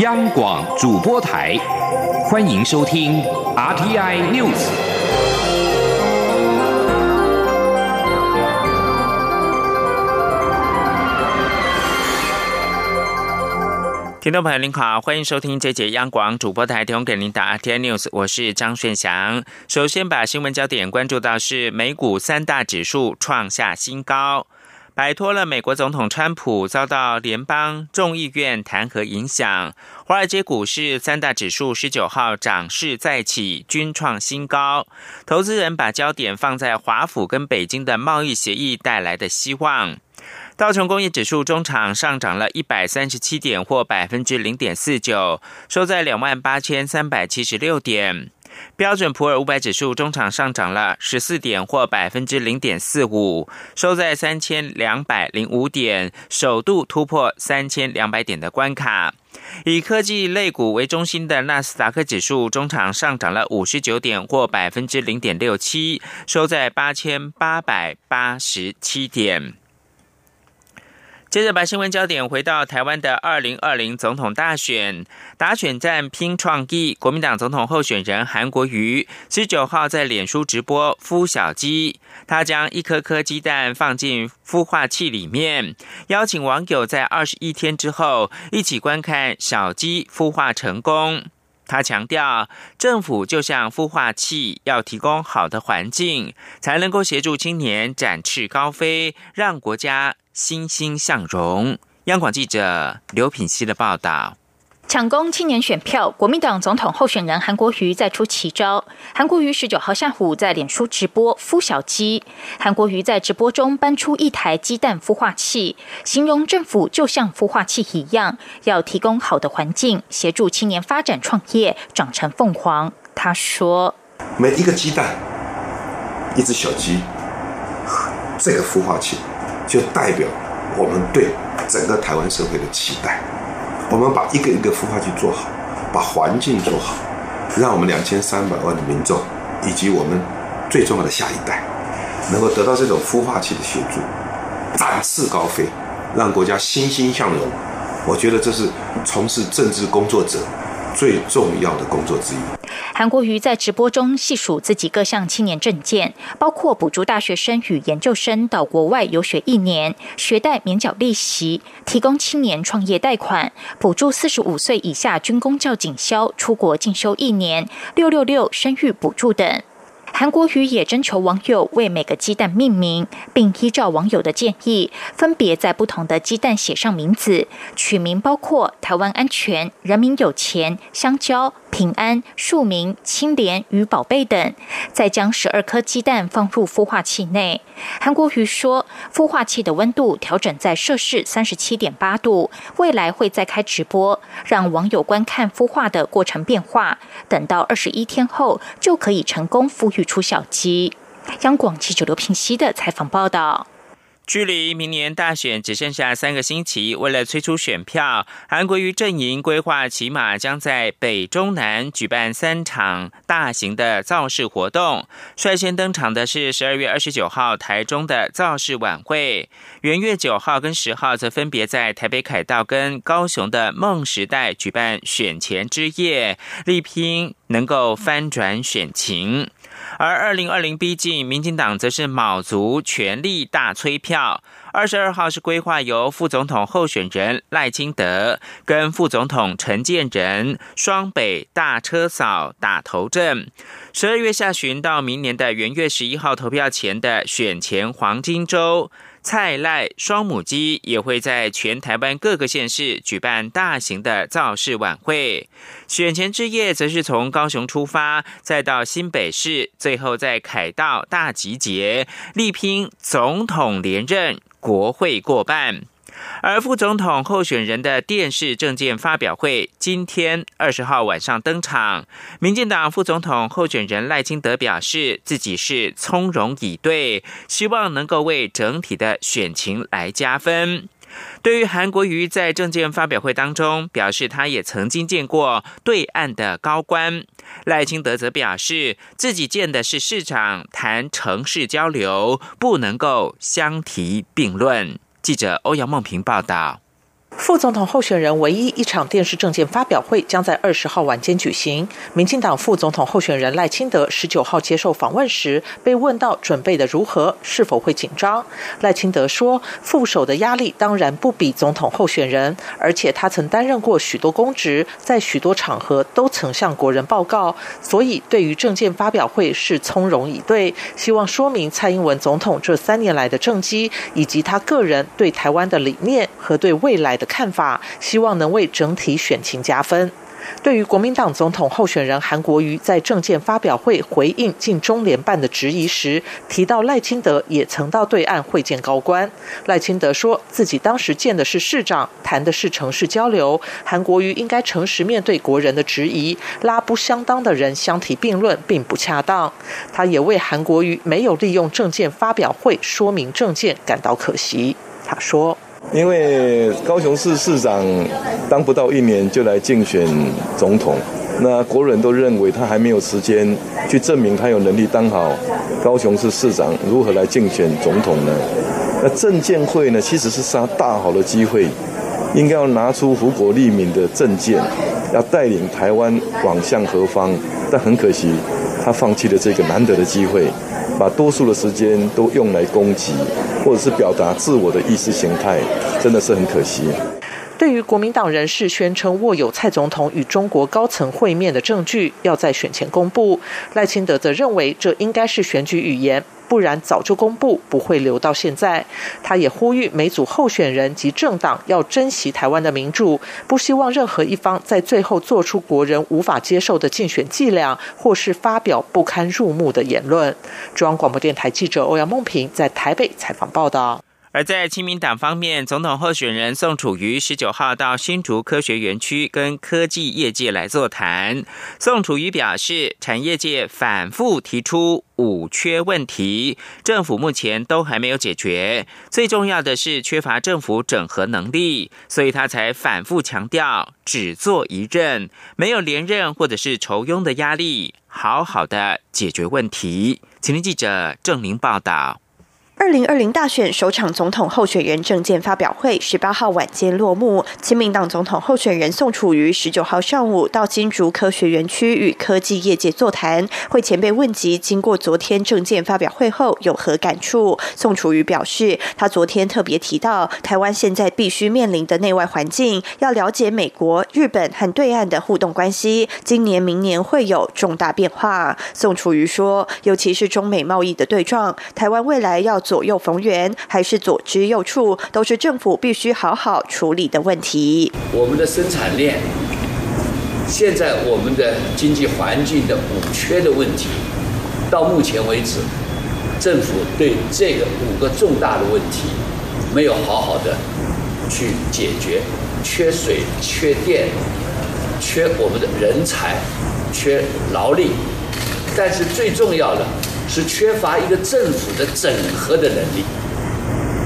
央广主播台，欢迎收听 RTI News。听众朋友您好，欢迎收听这节央广主播台提供给您的 RTI News，我是张炫祥。首先把新闻焦点关注到是美股三大指数创下新高。摆脱了美国总统川普遭到联邦众议院弹劾影响，华尔街股市三大指数十九号涨势再起，均创新高。投资人把焦点放在华府跟北京的贸易协议带来的希望。道琼工业指数中场上涨了一百三十七点，或百分之零点四九，收在两万八千三百七十六点。标准普尔五百指数中场上涨了十四点，或百分之零点四五，收在三千两百零五点，首度突破三千两百点的关卡。以科技类股为中心的纳斯达克指数中场上涨了五十九点，或百分之零点六七，收在八千八百八十七点。接着把新闻焦点回到台湾的二零二零总统大选，打选战拼创意。国民党总统候选人韩国瑜十九号在脸书直播孵小鸡，他将一颗颗鸡蛋放进孵化器里面，邀请网友在二十一天之后一起观看小鸡孵化成功。他强调，政府就像孵化器，要提供好的环境，才能够协助青年展翅高飞，让国家。欣欣向荣。央广记者刘品希的报道：抢攻青年选票，国民党总统候选人韩国瑜再出奇招。韩国瑜十九号下午在脸书直播孵小鸡。韩国瑜在直播中搬出一台鸡蛋孵化器，形容政府就像孵化器一样，要提供好的环境，协助青年发展创业，长成凤凰。他说：“每一个鸡蛋，一只小鸡，这个孵化器。”就代表我们对整个台湾社会的期待。我们把一个一个孵化器做好，把环境做好，让我们两千三百万的民众以及我们最重要的下一代，能够得到这种孵化器的协助，展翅高飞，让国家欣欣向荣。我觉得这是从事政治工作者最重要的工作之一。韩国瑜在直播中细数自己各项青年证件，包括补助大学生与研究生到国外游学一年，学贷免缴利息，提供青年创业贷款，补助四十五岁以下军工教警校出国进修一年，六六六生育补助等。韩国瑜也征求网友为每个鸡蛋命名，并依照网友的建议，分别在不同的鸡蛋写上名字，取名包括“台湾安全”“人民有钱”“香蕉”。平安、庶民、清廉与宝贝等，再将十二颗鸡蛋放入孵化器内。韩国瑜说，孵化器的温度调整在摄氏三十七点八度，未来会再开直播，让网友观看孵化的过程变化。等到二十一天后，就可以成功孵育出小鸡。央广记者刘平熙的采访报道。距离明年大选只剩下三个星期，为了催出选票，韩国瑜阵营规划起码将在北中南举办三场大型的造势活动。率先登场的是十二月二十九号台中的造势晚会，元月九号跟十号则分别在台北凯道跟高雄的梦时代举办选前之夜，力拼能够翻转选情。而二零二零逼近，民进党则是卯足全力大催票。二十二号是规划由副总统候选人赖清德跟副总统陈建仁双北大车扫打头阵。十二月下旬到明年的元月十一号投票前的选前黄金周。蔡赖双母鸡也会在全台湾各个县市举办大型的造势晚会。选前之夜，则是从高雄出发，再到新北市，最后在凯道大集结，力拼总统连任，国会过半。而副总统候选人的电视政见发表会今天二十号晚上登场。民进党副总统候选人赖清德表示，自己是从容以对，希望能够为整体的选情来加分。对于韩国瑜在政见发表会当中表示，他也曾经见过对岸的高官，赖清德则表示自己见的是市长，谈城市交流不能够相提并论。记者欧阳梦平报道。副总统候选人唯一一场电视政见发表会将在二十号晚间举行。民进党副总统候选人赖清德十九号接受访问时，被问到准备的如何，是否会紧张？赖清德说，副手的压力当然不比总统候选人，而且他曾担任过许多公职，在许多场合都曾向国人报告，所以对于政见发表会是从容以对。希望说明蔡英文总统这三年来的政绩，以及他个人对台湾的理念和对未来的看。法，希望能为整体选情加分。对于国民党总统候选人韩国瑜在政见发表会回应进中联办的质疑时，提到赖清德也曾到对岸会见高官。赖清德说自己当时见的是市长，谈的是城市交流。韩国瑜应该诚实面对国人的质疑，拉不相当的人相提并论并不恰当。他也为韩国瑜没有利用政见发表会说明政见感到可惜。他说。因为高雄市市长当不到一年就来竞选总统，那国人都认为他还没有时间去证明他有能力当好高雄市市长，如何来竞选总统呢？那政见会呢，其实是他大好的机会，应该要拿出福国利民的政见，要带领台湾往向何方？但很可惜，他放弃了这个难得的机会。把多数的时间都用来攻击，或者是表达自我的意识形态，真的是很可惜。对于国民党人士宣称握有蔡总统与中国高层会面的证据，要在选前公布，赖清德则认为这应该是选举语言。不然早就公布，不会留到现在。他也呼吁每组候选人及政党要珍惜台湾的民主，不希望任何一方在最后做出国人无法接受的竞选伎俩，或是发表不堪入目的言论。中央广播电台记者欧阳梦平在台北采访报道。而在亲民党方面，总统候选人宋楚瑜十九号到新竹科学园区跟科技业界来座谈。宋楚瑜表示，产业界反复提出五缺问题，政府目前都还没有解决。最重要的是缺乏政府整合能力，所以他才反复强调只做一任，没有连任或者是筹拥的压力，好好的解决问题。请听记者郑玲报道。二零二零大选首场总统候选人证件发表会十八号晚间落幕。亲民党总统候选人宋楚瑜十九号上午到新竹科学园区与科技业界座谈，会前被问及经过昨天证件发表会后有何感触。宋楚瑜表示，他昨天特别提到台湾现在必须面临的内外环境，要了解美国、日本和对岸的互动关系，今年、明年会有重大变化。宋楚瑜说，尤其是中美贸易的对撞，台湾未来要。左右逢源还是左支右绌，都是政府必须好好处理的问题。我们的生产链，现在我们的经济环境的五缺的问题，到目前为止，政府对这个五个重大的问题没有好好的去解决：缺水、缺电、缺我们的人才、缺劳力。但是最重要的。是缺乏一个政府的整合的能力，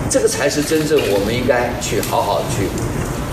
这个才是真正我们应该去好好去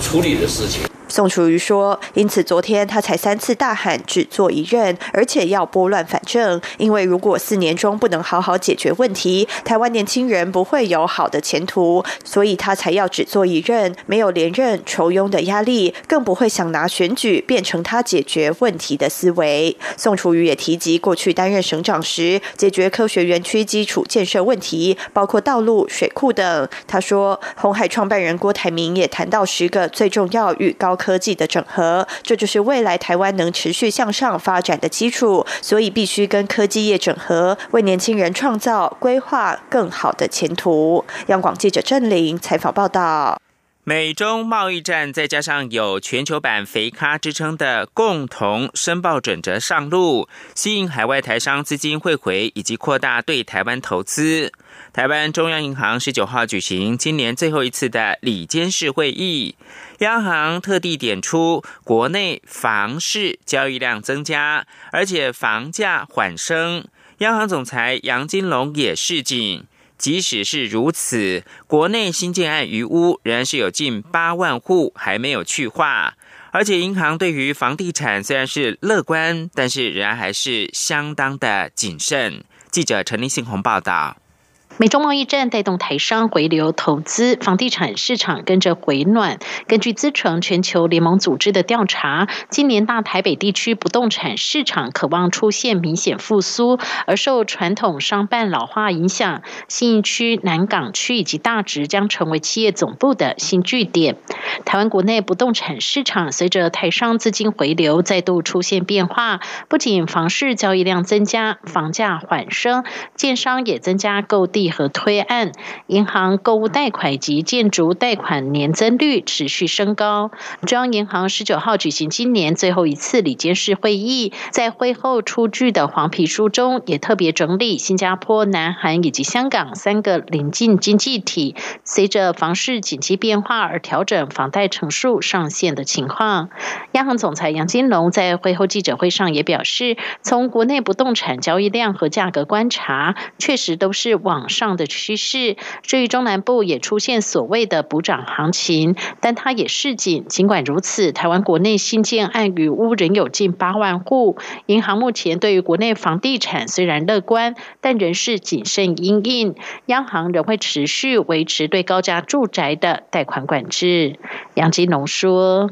处理的事情。宋楚瑜说：“因此，昨天他才三次大喊只做一任，而且要拨乱反正。因为如果四年中不能好好解决问题，台湾年轻人不会有好的前途。所以他才要只做一任，没有连任愁拥的压力，更不会想拿选举变成他解决问题的思维。”宋楚瑜也提及过去担任省长时，解决科学园区基础建设问题，包括道路、水库等。他说：“红海创办人郭台铭也谈到十个最重要与高。”科技的整合，这就是未来台湾能持续向上发展的基础。所以必须跟科技业整合，为年轻人创造规划更好的前途。央广记者郑玲采访报道。美中贸易战，再加上有全球版“肥咖”之称的共同申报准则上路，吸引海外台商资金汇回，以及扩大对台湾投资。台湾中央银行十九号举行今年最后一次的里监事会议，央行特地点出，国内房市交易量增加，而且房价缓升。央行总裁杨金龙也示警，即使是如此，国内新建案余屋仍然是有近八万户还没有去化，而且银行对于房地产虽然是乐观，但是仍然还是相当的谨慎。记者陈立信宏报道。美中贸易战带动台商回流投资，房地产市场跟着回暖。根据资诚全球联盟组织的调查，今年大台北地区不动产市场渴望出现明显复苏，而受传统商办老化影响，信义区、南港区以及大直将成为企业总部的新据点。台湾国内不动产市场随着台商资金回流再度出现变化，不仅房市交易量增加，房价缓升，建商也增加购地。和推案，银行购物贷款及建筑贷款年增率持续升高。中央银行十九号举行今年最后一次理监事会议，在会后出具的黄皮书中，也特别整理新加坡、南韩以及香港三个邻近经济体随着房市景气变化而调整房贷成数上限的情况。央行总裁杨金龙在会后记者会上也表示，从国内不动产交易量和价格观察，确实都是往。上的趋势，至于中南部也出现所谓的补涨行情，但它也示警。尽管如此，台湾国内新建案与屋仍有近八万户。银行目前对于国内房地产虽然乐观，但仍是谨慎应应。央行仍会持续维持对高价住宅的贷款管制。杨金龙说：“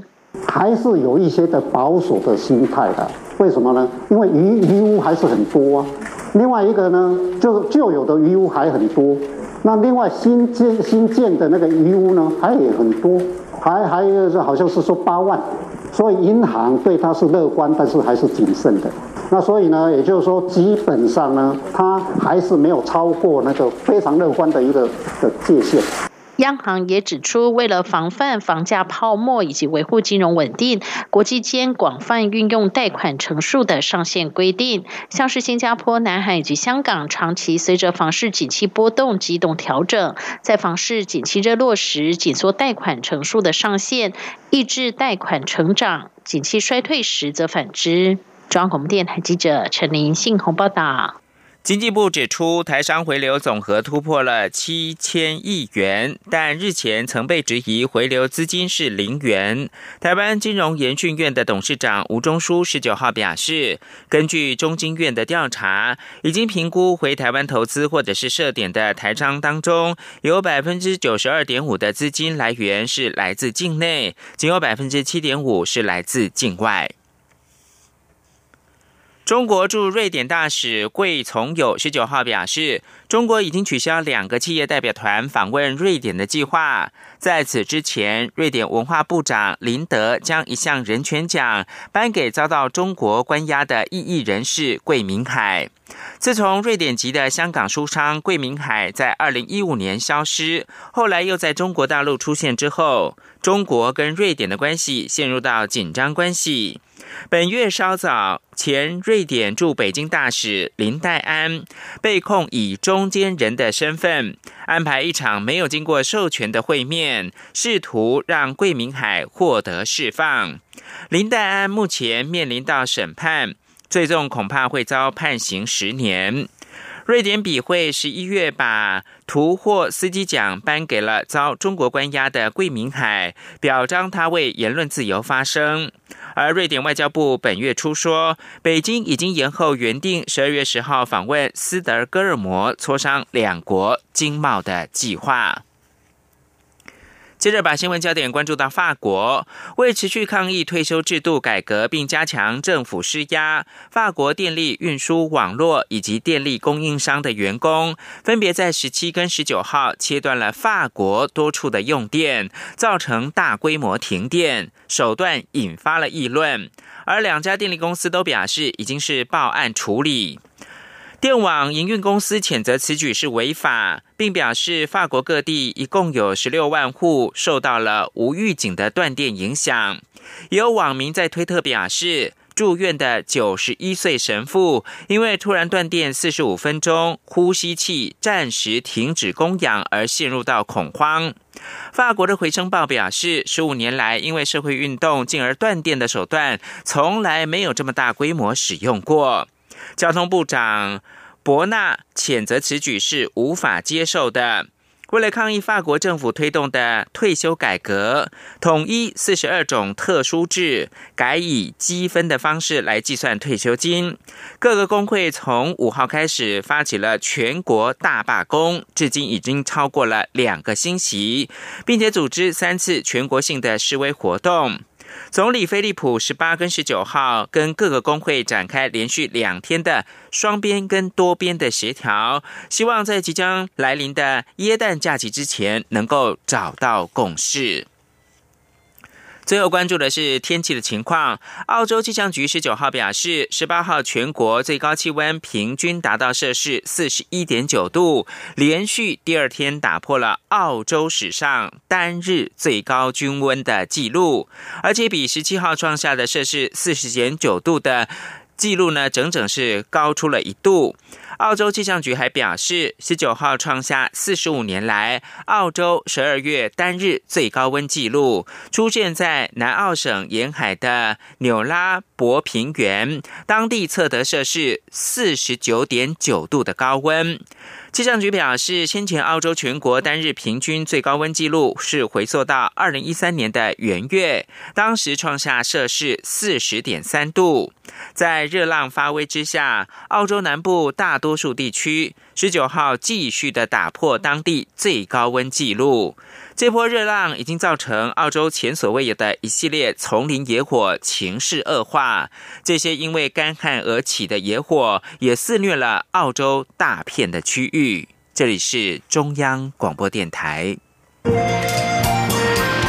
还是有一些的保守的心态的，为什么呢？因为余余屋还是很多啊。”另外一个呢，就是旧有的余屋还很多，那另外新建新建的那个余屋呢，还也很多，还还有是好像是说八万，所以银行对它是乐观，但是还是谨慎的。那所以呢，也就是说，基本上呢，它还是没有超过那个非常乐观的一个的界限。央行也指出，为了防范房价泡沫以及维护金融稳定，国际间广泛运用贷款成数的上限规定，像是新加坡、南海以及香港，长期随着房市景气波动机动调整，在房市景气热落时紧缩贷款成数的上限，抑制贷款成长；景气衰退时则反之。中央广播电台记者陈林信鸿报道。经济部指出，台商回流总和突破了七千亿元，但日前曾被质疑回流资金是零元。台湾金融研训院的董事长吴中书十九号表示，根据中金院的调查，已经评估回台湾投资或者是设点的台商当中，有百分之九十二点五的资金来源是来自境内，仅有百分之七点五是来自境外。中国驻瑞典大使桂从友十九号表示，中国已经取消两个企业代表团访问瑞典的计划。在此之前，瑞典文化部长林德将一项人权奖颁给遭到中国关押的异议人士桂明海。自从瑞典籍的香港书商桂明海在二零一五年消失，后来又在中国大陆出现之后，中国跟瑞典的关系陷入到紧张关系。本月稍早，前瑞典驻北京大使林黛安被控以中间人的身份安排一场没有经过授权的会面，试图让桂明海获得释放。林黛安目前面临到审判，最终恐怕会遭判刑十年。瑞典笔会十一月把图霍斯基奖颁给了遭中国关押的桂明海，表彰他为言论自由发声。而瑞典外交部本月初说，北京已经延后原定十二月十号访问斯德哥尔摩，磋商两国经贸的计划。接着把新闻焦点关注到法国，为持续抗议退休制度改革并加强政府施压，法国电力运输网络以及电力供应商的员工分别在十七跟十九号切断了法国多处的用电，造成大规模停电，手段引发了议论。而两家电力公司都表示已经是报案处理。电网营运公司谴责此举是违法，并表示法国各地一共有十六万户受到了无预警的断电影响。有网民在推特表示，住院的九十一岁神父因为突然断电四十五分钟，呼吸器暂时停止供氧而陷入到恐慌。法国的回声报表示，十五年来因为社会运动进而断电的手段，从来没有这么大规模使用过。交通部长伯纳谴责此举是无法接受的。为了抗议法国政府推动的退休改革，统一四十二种特殊制，改以积分的方式来计算退休金。各个工会从五号开始发起了全国大罢工，至今已经超过了两个星期，并且组织三次全国性的示威活动。总理菲利普十八跟十九号跟各个工会展开连续两天的双边跟多边的协调，希望在即将来临的耶诞假期之前能够找到共识。最后关注的是天气的情况。澳洲气象局十九号表示，十八号全国最高气温平均达到摄氏四十一点九度，连续第二天打破了澳洲史上单日最高均温的记录，而且比十七号创下的摄氏四十点九度的记录呢，整整是高出了一度。澳洲气象局还表示，十九号创下四十五年来澳洲十二月单日最高温纪录，出现在南澳省沿海的纽拉伯平原，当地测得摄氏四十九点九度的高温。气象局表示，先前澳洲全国单日平均最高温纪录是回溯到二零一三年的元月，当时创下摄氏四十点三度。在热浪发威之下，澳洲南部大多数地区十九号继续的打破当地最高温纪录。这波热浪已经造成澳洲前所未有的一系列丛林野火情势恶化。这些因为干旱而起的野火，也肆虐了澳洲大片的区域。这里是中央广播电台。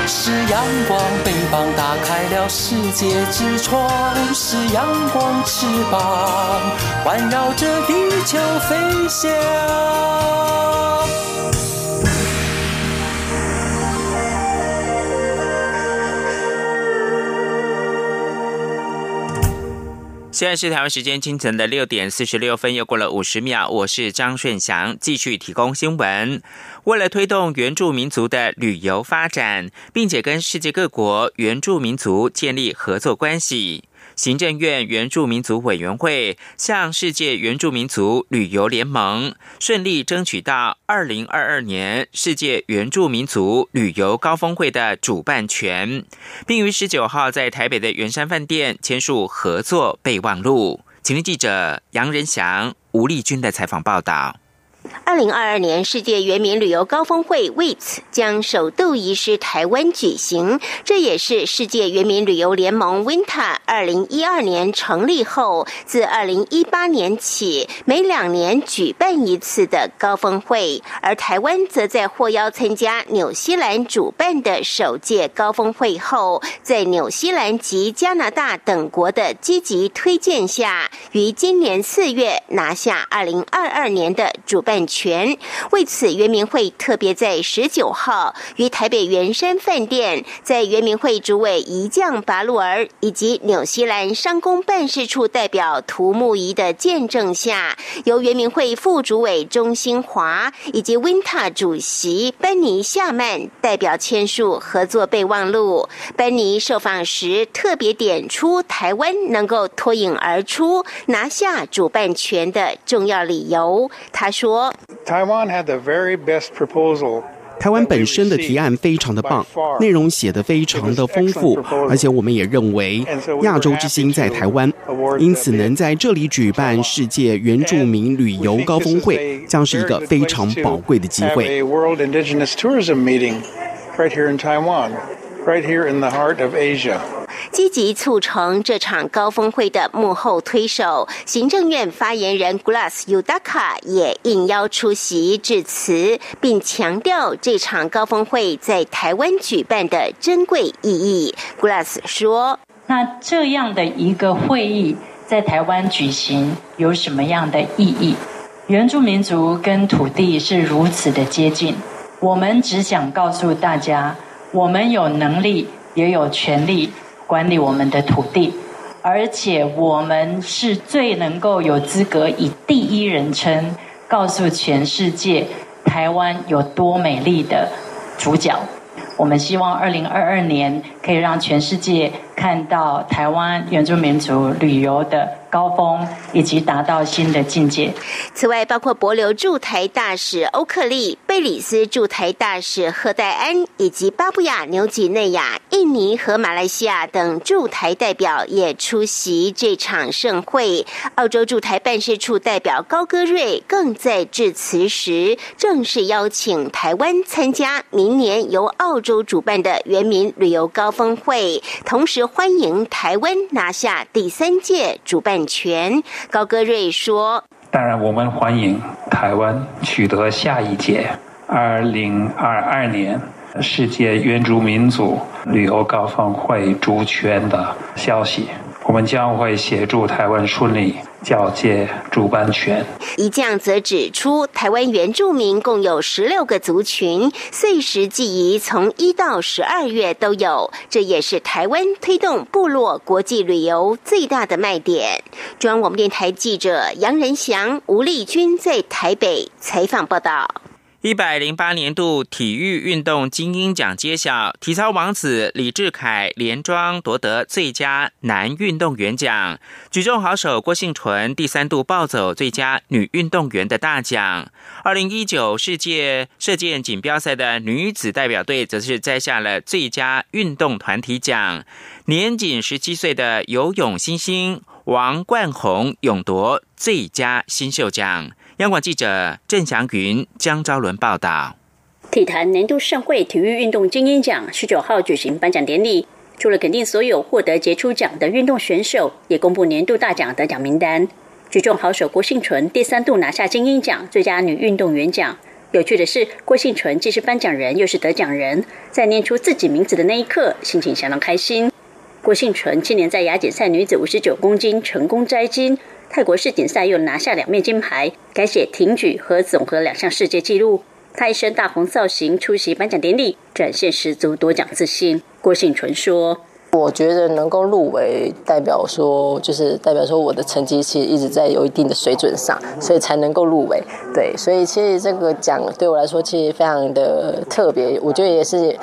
是阳光，翅膀打开了世界之窗；是阳光，翅膀环绕着地球飞翔。现在是台湾时间清晨的六点四十六分，又过了五十秒。我是张顺祥，继续提供新闻。为了推动原住民族的旅游发展，并且跟世界各国原住民族建立合作关系。行政院原住民族委员会向世界原住民族旅游联盟顺利争取到二零二二年世界原住民族旅游高峰会的主办权，并于十九号在台北的圆山饭店签署合作备忘录。请听记者杨仁祥、吴丽君的采访报道。二零二二年世界原民旅游高峰会为此将首度移师台湾举行，这也是世界原民旅游联盟 （WINTA） 二零一二年成立后，自二零一八年起每两年举办一次的高峰会。而台湾则在获邀参加纽西兰主办的首届高峰会后，在纽西兰及加拿大等国的积极推荐下，于今年四月拿下二零二二年的主办。权为此，圆明会特别在十九号于台北圆山饭店，在圆明会主委一将拔路儿以及纽西兰商工办事处代表涂木仪的见证下，由圆明会副主委钟兴华以及 Winta 主席班尼夏曼代表签署合作备忘录。班尼受访时特别点出台湾能够脱颖而出拿下主办权的重要理由。他说。台湾本身的提案非常的棒，内容写得非常的丰富，而且我们也认为亚洲之星在台湾，因此能在这里举办世界原住民旅游高峰会，将是一个非常宝贵的机会。积极促成这场高峰会的幕后推手，行政院发言人 Glass Udaka 也应邀出席致辞，并强调这场高峰会在台湾举办的珍贵意义。Glass 说：“那这样的一个会议在台湾举行有什么样的意义？原住民族跟土地是如此的接近，我们只想告诉大家，我们有能力，也有权利。”管理我们的土地，而且我们是最能够有资格以第一人称告诉全世界台湾有多美丽的主角。我们希望二零二二年可以让全世界看到台湾原住民族旅游的。高峰以及达到新的境界。此外，包括博流驻台大使欧克利、贝里斯驻台大使赫戴安，以及巴布亚、纽几内亚、印尼和马来西亚等驻台代表也出席这场盛会。澳洲驻台办事处代表高戈瑞更在致辞时正式邀请台湾参加明年由澳洲主办的原民旅游高峰会，同时欢迎台湾拿下第三届主办。权高歌瑞说：“当然，我们欢迎台湾取得下一届二零二二年世界原住民族旅游高峰会主权的消息。我们将会协助台湾顺利。”交接主办权。一将则指出，台湾原住民共有十六个族群，岁时祭仪从一到十二月都有，这也是台湾推动部落国际旅游最大的卖点。中央广播电台记者杨仁祥、吴丽君在台北采访报道。一百零八年度体育运动精英奖揭晓，体操王子李志凯连庄夺得最佳男运动员奖，举重好手郭幸纯第三度暴走最佳女运动员的大奖。二零一九世界射箭锦标赛的女子代表队则是摘下了最佳运动团体奖，年仅十七岁的游泳新星王冠宏勇夺最佳新秀奖。央广记者郑祥云、江昭伦报道。体坛年度盛会体育运动精英奖十九号举行颁奖典礼，除了肯定所有获得杰出奖的运动选手，也公布年度大奖得奖名单。举重好手郭幸纯第三度拿下精英奖最佳女运动员奖。有趣的是，郭幸纯既是颁奖人，又是得奖人，在念出自己名字的那一刻，心情相当开心。郭幸纯今年在亚锦赛女子五十九公斤成功摘金。泰国世锦赛又拿下两面金牌，改写挺举和总和两项世界纪录。他一身大红造型出席颁奖典礼，展现十足夺奖自信。郭信纯说。我觉得能够入围，代表说就是代表说我的成绩其实一直在有一定的水准上，所以才能够入围。对，所以其实这个奖对我来说其实非常的特别，我觉得也是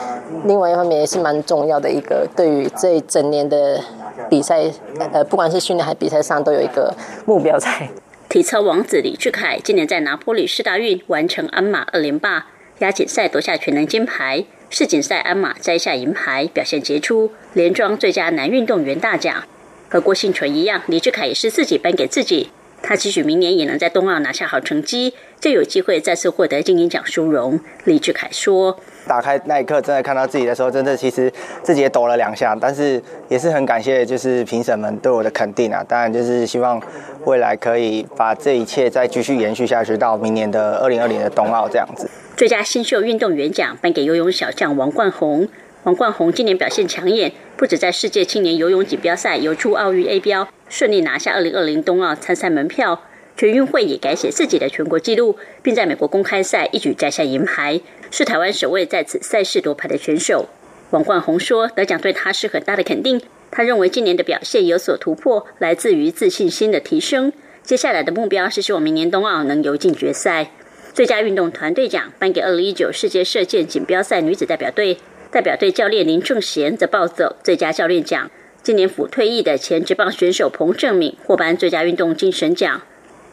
另外一方面也是蛮重要的一个，对于这一整年的比赛，呃，不管是训练还是比赛上都有一个目标在。体操王子李志凯今年在拿坡里世大运完成鞍马二连霸，亚锦赛夺下全能金牌。世锦赛鞍马摘下银牌，表现杰出，连庄最佳男运动员大奖。和郭幸纯一样，李志凯也是自己颁给自己。他期许明年也能在冬奥拿下好成绩，就有机会再次获得金银奖殊荣。李志凯说：“打开那一刻，真的看到自己的时候，真的其实自己也抖了两下，但是也是很感谢，就是评审们对我的肯定啊。当然，就是希望未来可以把这一切再继续延续下去，到明年的二零二零的冬奥这样子。”最佳新秀运动员奖颁给游泳小将王冠宏。王冠宏今年表现抢眼，不止在世界青年游泳锦标赛游出奥运 A 标，顺利拿下2020冬奥参赛门票。全运会也改写自己的全国纪录，并在美国公开赛一举摘下银牌，是台湾首位在此赛事夺牌的选手。王冠宏说：“得奖对他是很大的肯定。他认为今年的表现有所突破，来自于自信心的提升。接下来的目标是希望明年冬奥能游进决赛。”最佳运动团队奖颁给二零一九世界射箭锦标赛女子代表队，代表队教练林正贤则抱走最佳教练奖。今年甫退役的前职棒选手彭正敏获颁最佳运动精神奖。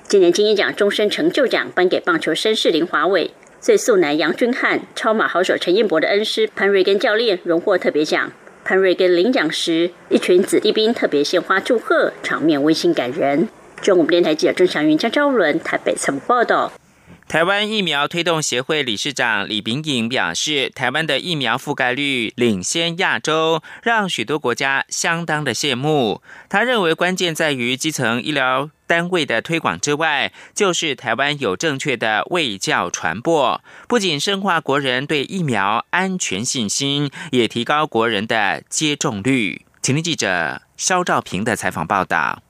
今年金鹰奖终身成就奖颁给棒球绅士林华伟，最速男杨君汉、超马好手陈彦博的恩师潘瑞根教练荣获特别奖。潘瑞根领奖时，一群子弟兵特别献花祝贺，场面温馨感人。中国电台记者郑祥云、张昭伦台北采访报道。台湾疫苗推动协会理事长李秉颖表示，台湾的疫苗覆盖率领先亚洲，让许多国家相当的羡慕。他认为，关键在于基层医疗单位的推广之外，就是台湾有正确的卫教传播，不仅深化国人对疫苗安全信心，也提高国人的接种率。请听记者肖兆平的采访报道。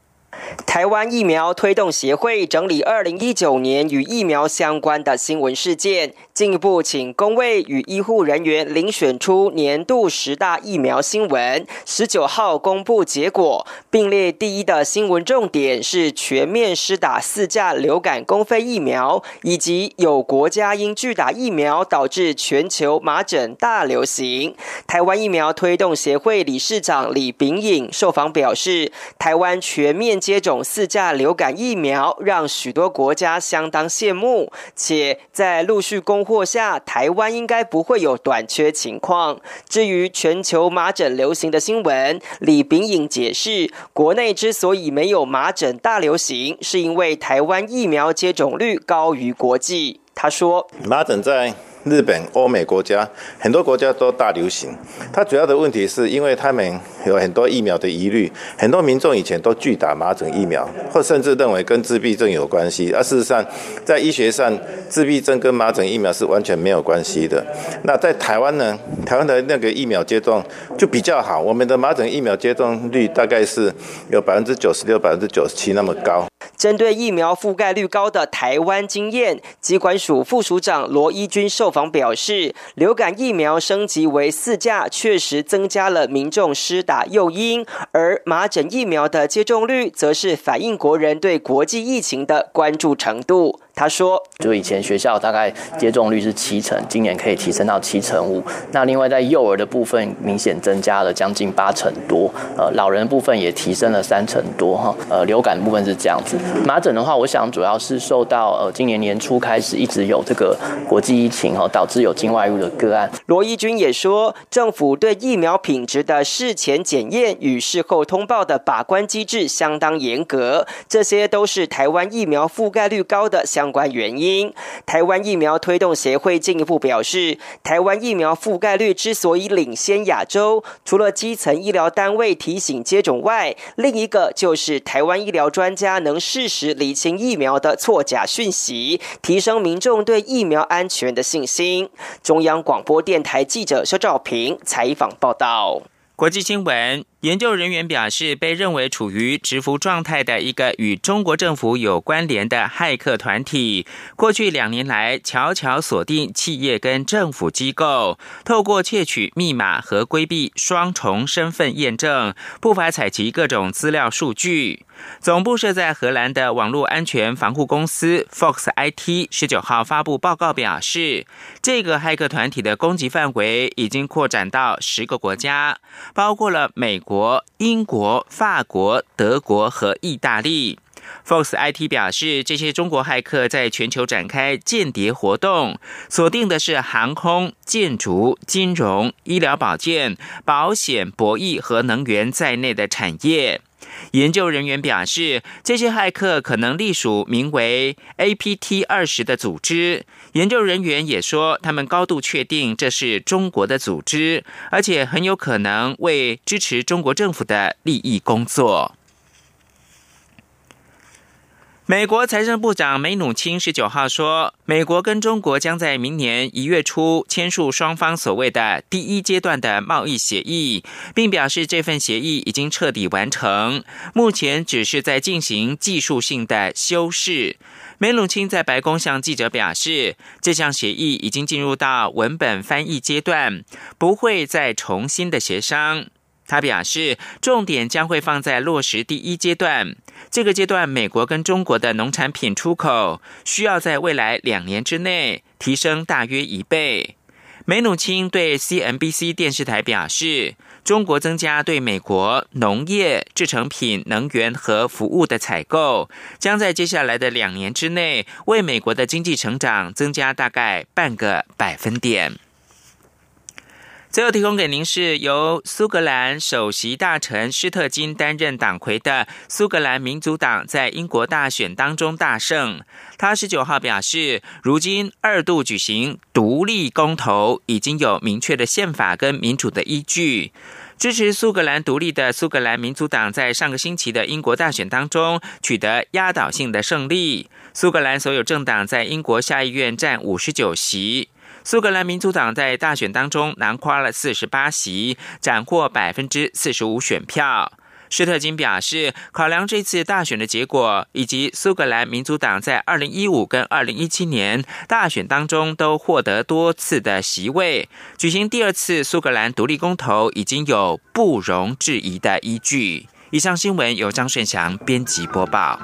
台湾疫苗推动协会整理二零一九年与疫苗相关的新闻事件，进一步请工位与医护人员遴选出年度十大疫苗新闻。十九号公布结果，并列第一的新闻重点是全面施打四价流感公费疫苗，以及有国家因拒打疫苗导致全球麻疹大流行。台湾疫苗推动协会理事长李秉颖受访表示，台湾全面接种。四价流感疫苗让许多国家相当羡慕，且在陆续供货下，台湾应该不会有短缺情况。至于全球麻疹流行的新闻，李炳颖解释，国内之所以没有麻疹大流行，是因为台湾疫苗接种率高于国际。他说，麻疹在。日本、欧美国家很多国家都大流行，它主要的问题是因为他们有很多疫苗的疑虑，很多民众以前都拒打麻疹疫苗，或甚至认为跟自闭症有关系。而事实上，在医学上，自闭症跟麻疹疫苗是完全没有关系的。那在台湾呢？台湾的那个疫苗接种就比较好，我们的麻疹疫苗接种率大概是有百分之九十六、百分之九十七那么高。针对疫苗覆盖率高的台湾经验，疾管署副署长罗一军受访表示，流感疫苗升级为四价，确实增加了民众施打诱因；而麻疹疫苗的接种率，则是反映国人对国际疫情的关注程度。他说：“就以前学校大概接种率是七成，今年可以提升到七成五。那另外在幼儿的部分明显增加了将近八成多，呃，老人部分也提升了三成多哈。呃，流感部分是这样子。麻疹的话，我想主要是受到呃今年年初开始一直有这个国际疫情哈，导致有境外入的个案。罗义军也说，政府对疫苗品质的事前检验与事后通报的把关机制相当严格，这些都是台湾疫苗覆盖率高的相。”相关原因，台湾疫苗推动协会进一步表示，台湾疫苗覆盖率之所以领先亚洲，除了基层医疗单位提醒接种外，另一个就是台湾医疗专家能适时理清疫苗的错假讯息，提升民众对疫苗安全的信心。中央广播电台记者肖兆平采访报道。国际新闻。研究人员表示，被认为处于蛰伏状态的一个与中国政府有关联的骇客团体，过去两年来悄悄锁定企业跟政府机构，透过窃取密码和规避双重身份验证，不法采集各种资料数据。总部设在荷兰的网络安全防护公司 Fox IT 十九号发布报告表示，这个骇客团体的攻击范围已经扩展到十个国家，包括了美国。国、英国、法国、德国和意大利，Fox IT 表示，这些中国骇客在全球展开间谍活动，锁定的是航空、建筑、金融、医疗保健、保险、博弈和能源在内的产业。研究人员表示，这些骇客可能隶属名为 APT 二十的组织。研究人员也说，他们高度确定这是中国的组织，而且很有可能为支持中国政府的利益工作。美国财政部长梅努钦十九号说，美国跟中国将在明年一月初签署双方所谓的第一阶段的贸易协议，并表示这份协议已经彻底完成，目前只是在进行技术性的修饰。梅鲁钦在白宫向记者表示，这项协议已经进入到文本翻译阶段，不会再重新的协商。他表示，重点将会放在落实第一阶段。这个阶段，美国跟中国的农产品出口需要在未来两年之内提升大约一倍。梅努钦对 CNBC 电视台表示，中国增加对美国农业、制成品、能源和服务的采购，将在接下来的两年之内为美国的经济成长增加大概半个百分点。最后提供给您是由苏格兰首席大臣施特金担任党魁的苏格兰民族党在英国大选当中大胜。他十九号表示，如今二度举行独立公投已经有明确的宪法跟民主的依据。支持苏格兰独立的苏格兰民族党在上个星期的英国大选当中取得压倒性的胜利。苏格兰所有政党在英国下议院占五十九席。苏格兰民族党在大选当中囊括了四十八席，斩获百分之四十五选票。施特金表示，考量这次大选的结果，以及苏格兰民主党在二零一五跟二零一七年大选当中都获得多次的席位，举行第二次苏格兰独立公投已经有不容置疑的依据。以上新闻由张顺祥编辑播报。